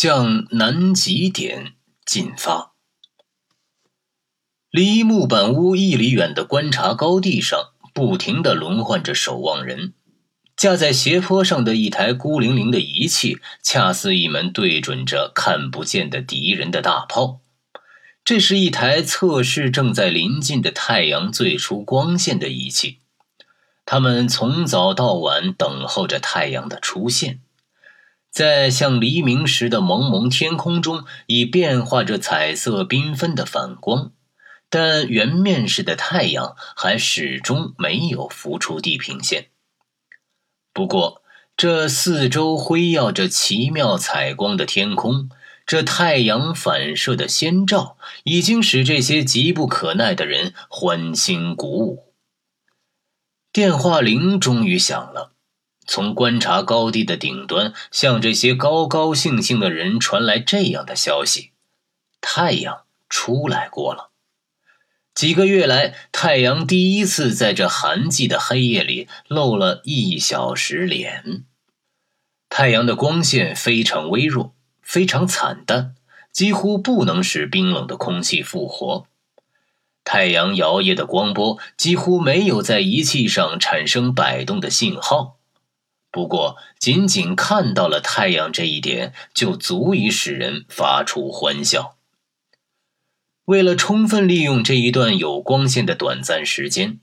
向南极点进发。离木板屋一里远的观察高地上，不停的轮换着守望人。架在斜坡上的一台孤零零的仪器，恰似一门对准着看不见的敌人的大炮。这是一台测试正在临近的太阳最初光线的仪器。他们从早到晚等候着太阳的出现。在像黎明时的蒙蒙天空中，已变化着彩色缤纷的反光，但圆面似的太阳还始终没有浮出地平线。不过，这四周辉耀着奇妙彩光的天空，这太阳反射的先兆，已经使这些急不可耐的人欢欣鼓舞。电话铃终于响了。从观察高地的顶端，向这些高高兴兴的人传来这样的消息：太阳出来过了。几个月来，太阳第一次在这寒季的黑夜里露了一小时脸。太阳的光线非常微弱，非常惨淡，几乎不能使冰冷的空气复活。太阳摇曳的光波几乎没有在仪器上产生摆动的信号。不过，仅仅看到了太阳这一点，就足以使人发出欢笑。为了充分利用这一段有光线的短暂时间，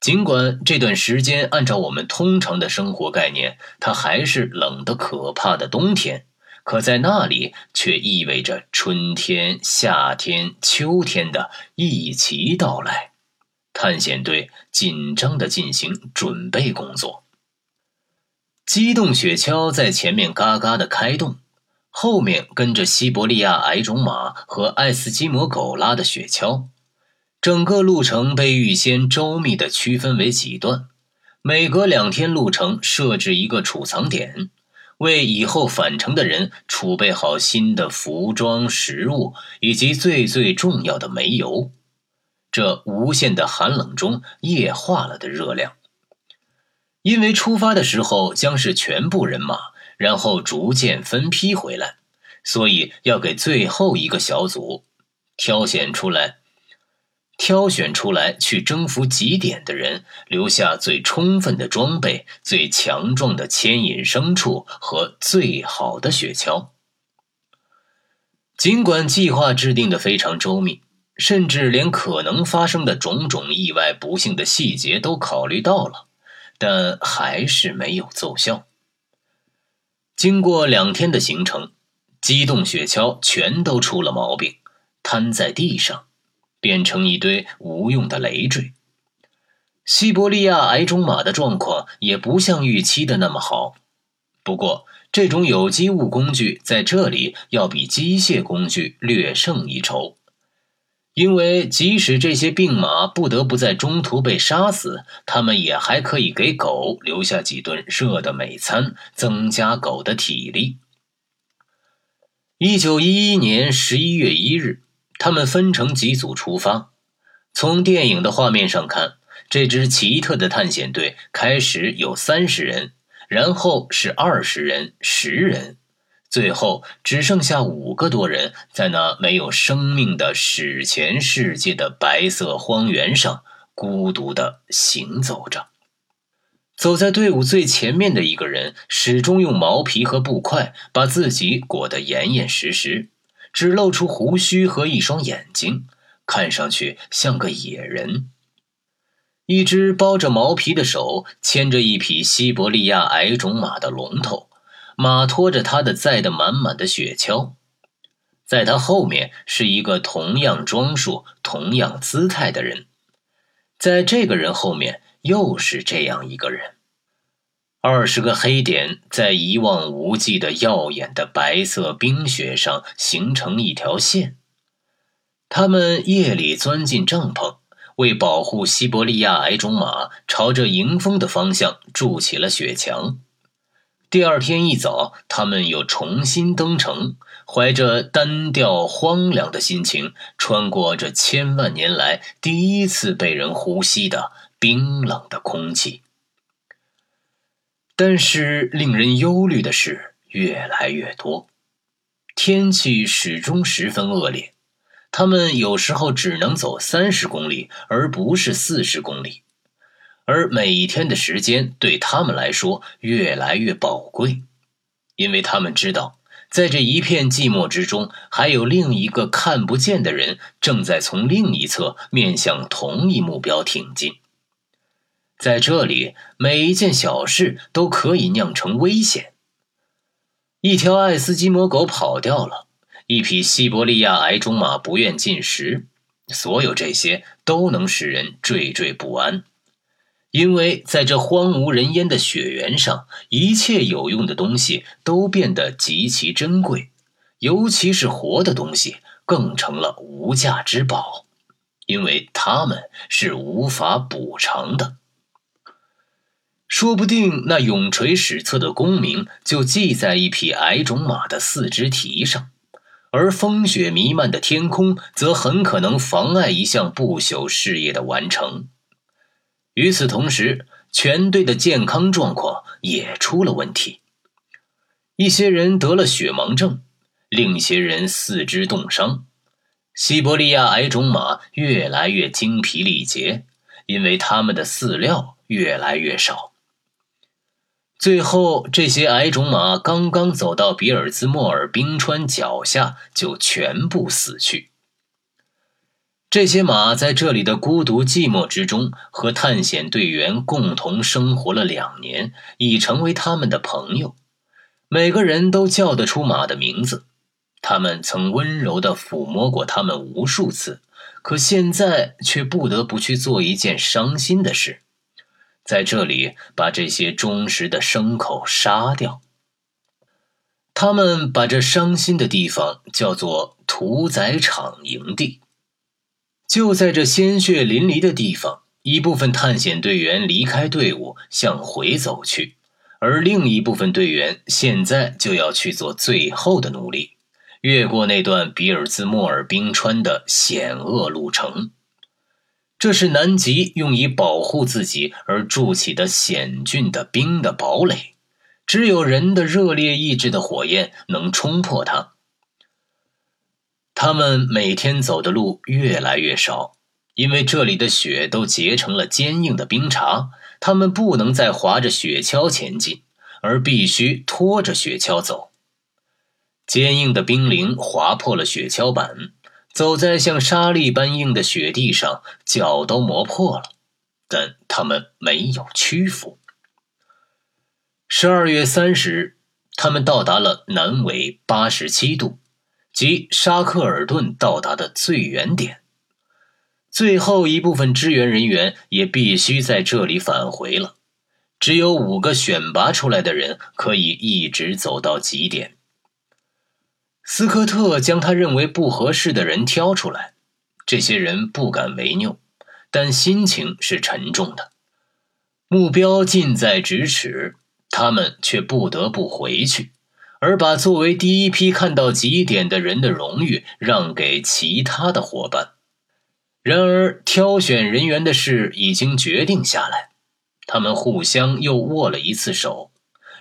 尽管这段时间按照我们通常的生活概念，它还是冷得可怕的冬天，可在那里却意味着春天、夏天、秋天的一齐到来。探险队紧张地进行准备工作。机动雪橇在前面嘎嘎的开动，后面跟着西伯利亚矮种马和爱斯基摩狗拉的雪橇。整个路程被预先周密的区分为几段，每隔两天路程设置一个储藏点，为以后返程的人储备好新的服装、食物以及最最重要的煤油。这无限的寒冷中液化了的热量。因为出发的时候将是全部人马，然后逐渐分批回来，所以要给最后一个小组挑选出来，挑选出来去征服极点的人，留下最充分的装备、最强壮的牵引牲畜和最好的雪橇。尽管计划制定的非常周密，甚至连可能发生的种种意外不幸的细节都考虑到了。但还是没有奏效。经过两天的行程，机动雪橇全都出了毛病，瘫在地上，变成一堆无用的累赘。西伯利亚矮种马的状况也不像预期的那么好。不过，这种有机物工具在这里要比机械工具略胜一筹。因为即使这些病马不得不在中途被杀死，他们也还可以给狗留下几顿热的美餐，增加狗的体力。一九一一年十一月一日，他们分成几组出发。从电影的画面上看，这支奇特的探险队开始有三十人，然后是二十人、十人。最后只剩下五个多人，在那没有生命的史前世界的白色荒原上，孤独地行走着。走在队伍最前面的一个人，始终用毛皮和布块把自己裹得严严实实，只露出胡须和一双眼睛，看上去像个野人。一只包着毛皮的手牵着一匹西伯利亚矮种马的龙头。马拖着他的载得满满的雪橇，在他后面是一个同样装束、同样姿态的人，在这个人后面又是这样一个人。二十个黑点在一望无际的耀眼的白色冰雪上形成一条线。他们夜里钻进帐篷，为保护西伯利亚矮种马，朝着迎风的方向筑起了雪墙。第二天一早，他们又重新登城，怀着单调荒凉的心情，穿过这千万年来第一次被人呼吸的冰冷的空气。但是，令人忧虑的事越来越多。天气始终十分恶劣，他们有时候只能走三十公里，而不是四十公里。而每一天的时间对他们来说越来越宝贵，因为他们知道，在这一片寂寞之中，还有另一个看不见的人正在从另一侧面向同一目标挺进。在这里，每一件小事都可以酿成危险。一条爱斯基摩狗跑掉了，一匹西伯利亚矮种马不愿进食，所有这些都能使人惴惴不安，因为在这荒无人烟的雪原上，一切有用的东西都变得极其珍贵，尤其是活的东西更成了无价之宝，因为它们是无法补偿的。说不定那永垂史册的功名就记在一匹矮种马的四肢蹄上，而风雪弥漫的天空则很可能妨碍一项不朽事业的完成。与此同时，全队的健康状况也出了问题，一些人得了血盲症，另一些人四肢冻伤。西伯利亚矮种马越来越精疲力竭，因为它们的饲料越来越少。最后，这些矮种马刚刚走到比尔兹莫尔冰川脚下，就全部死去。这些马在这里的孤独寂寞之中，和探险队员共同生活了两年，已成为他们的朋友。每个人都叫得出马的名字，他们曾温柔地抚摸过它们无数次，可现在却不得不去做一件伤心的事。在这里，把这些忠实的牲口杀掉。他们把这伤心的地方叫做屠宰场营地。就在这鲜血淋漓的地方，一部分探险队员离开队伍向回走去，而另一部分队员现在就要去做最后的努力，越过那段比尔兹莫尔冰川的险恶路程。这是南极用以保护自己而筑起的险峻的冰的堡垒，只有人的热烈意志的火焰能冲破它。他们每天走的路越来越少，因为这里的雪都结成了坚硬的冰碴，他们不能再划着雪橇前进，而必须拖着雪橇走。坚硬的冰凌划破了雪橇板。走在像沙粒般硬的雪地上，脚都磨破了，但他们没有屈服。十二月三十日，他们到达了南纬八十七度，即沙克尔顿到达的最远点。最后一部分支援人员也必须在这里返回了。只有五个选拔出来的人可以一直走到极点。斯科特将他认为不合适的人挑出来，这些人不敢违拗，但心情是沉重的。目标近在咫尺，他们却不得不回去，而把作为第一批看到极点的人的荣誉让给其他的伙伴。然而，挑选人员的事已经决定下来，他们互相又握了一次手。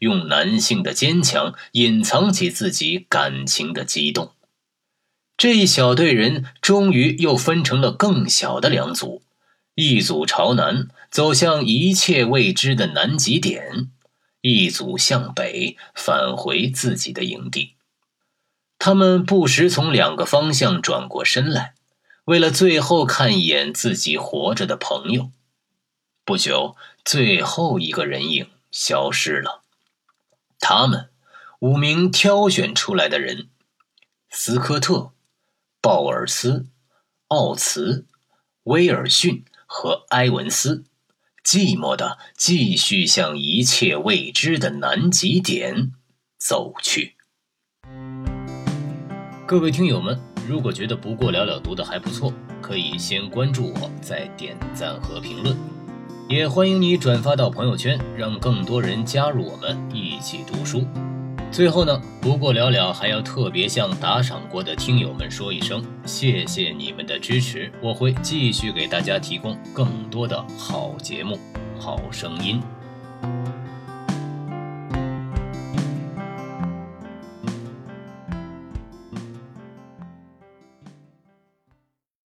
用男性的坚强隐藏起自己感情的激动，这一小队人终于又分成了更小的两组，一组朝南走向一切未知的南极点，一组向北返回自己的营地。他们不时从两个方向转过身来，为了最后看一眼自己活着的朋友。不久，最后一个人影消失了。他们五名挑选出来的人：斯科特、鲍尔斯、奥茨、威尔逊和埃文斯，寂寞的继续向一切未知的南极点走去。各位听友们，如果觉得不过了了读的还不错，可以先关注我，再点赞和评论。也欢迎你转发到朋友圈，让更多人加入我们一起读书。最后呢，不过了了还要特别向打赏过的听友们说一声，谢谢你们的支持，我会继续给大家提供更多的好节目、好声音。